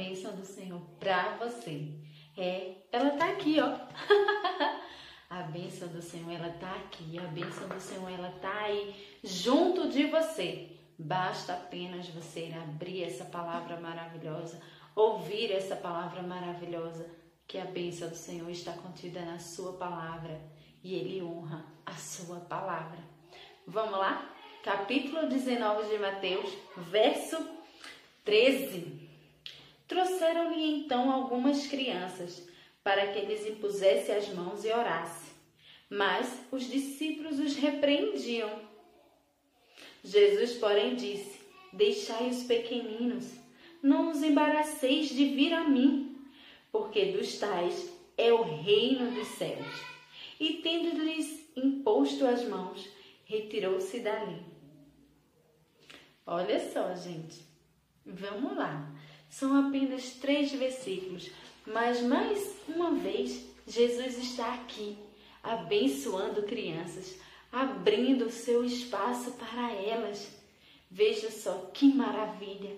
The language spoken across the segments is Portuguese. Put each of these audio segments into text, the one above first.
bênção do Senhor para você. É, ela tá aqui, ó. a bênção do Senhor, ela tá aqui. A bênção do Senhor, ela tá aí junto de você. Basta apenas você abrir essa palavra maravilhosa, ouvir essa palavra maravilhosa, que a bênção do Senhor está contida na sua palavra e ele honra a sua palavra. Vamos lá? Capítulo 19 de Mateus, verso 13. Trouxeram-lhe então algumas crianças para que eles impusessem as mãos e orassem. Mas os discípulos os repreendiam. Jesus, porém, disse: Deixai os pequeninos, não os embaraceis de vir a mim, porque dos tais é o reino dos céus. E tendo-lhes imposto as mãos, retirou-se dali. Olha só, gente. Vamos lá. São apenas três versículos, mas mais uma vez Jesus está aqui, abençoando crianças, abrindo o seu espaço para elas. Veja só que maravilha!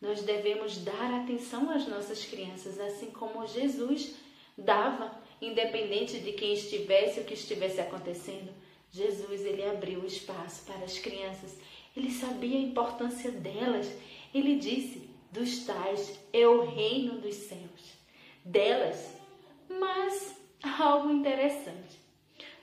Nós devemos dar atenção às nossas crianças, assim como Jesus dava, independente de quem estivesse o que estivesse acontecendo. Jesus ele abriu o espaço para as crianças. Ele sabia a importância delas. Ele disse: dos tais é o reino dos céus, delas. Mas algo interessante.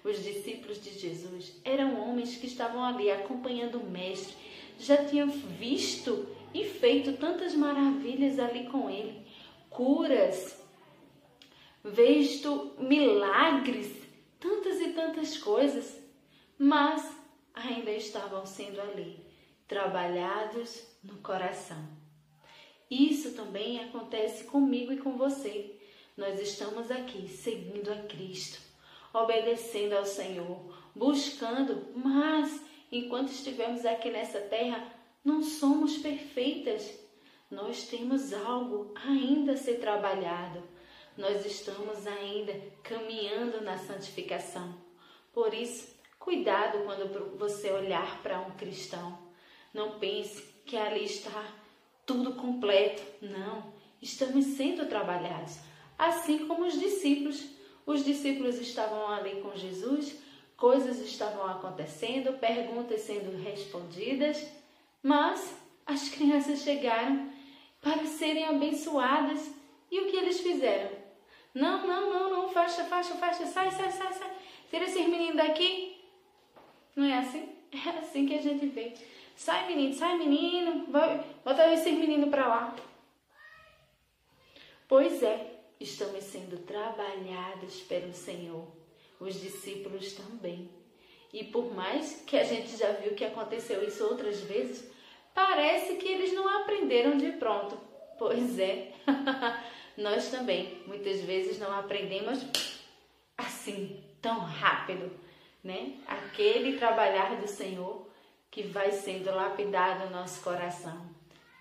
Os discípulos de Jesus eram homens que estavam ali acompanhando o Mestre, já tinham visto e feito tantas maravilhas ali com ele curas, visto milagres, tantas e tantas coisas, mas ainda estavam sendo ali trabalhados no coração. Isso também acontece comigo e com você. Nós estamos aqui seguindo a Cristo, obedecendo ao Senhor, buscando, mas enquanto estivermos aqui nessa terra, não somos perfeitas. Nós temos algo ainda a ser trabalhado. Nós estamos ainda caminhando na santificação. Por isso, cuidado quando você olhar para um cristão. Não pense que ali está tudo completo. Não, estamos sendo trabalhados, assim como os discípulos. Os discípulos estavam ali com Jesus, coisas estavam acontecendo, perguntas sendo respondidas, mas as crianças chegaram para serem abençoadas. E o que eles fizeram? Não, não, não, não, fecha, fecha, fecha, sai, sai, sai, sai. Tira esses meninos daqui. Não é assim? É assim que a gente vê. Sai, menino, sai, menino. Vai, bota esses meninos para lá. Pois é, estamos sendo trabalhados pelo Senhor. Os discípulos também. E por mais que a gente já viu que aconteceu isso outras vezes, parece que eles não aprenderam de pronto. Pois é, nós também muitas vezes não aprendemos assim, tão rápido, né? Aquele trabalhar do Senhor que vai sendo lapidado no nosso coração.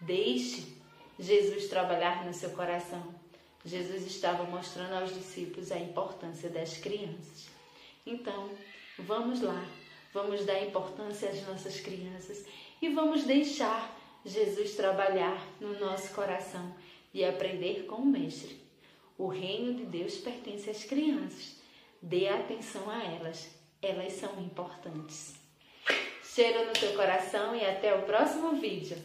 Deixe Jesus trabalhar no seu coração. Jesus estava mostrando aos discípulos a importância das crianças. Então, vamos lá, vamos dar importância às nossas crianças e vamos deixar Jesus trabalhar no nosso coração e aprender com o Mestre. O reino de Deus pertence às crianças. Dê atenção a elas, elas são importantes. Cheiro no teu coração e até o próximo vídeo.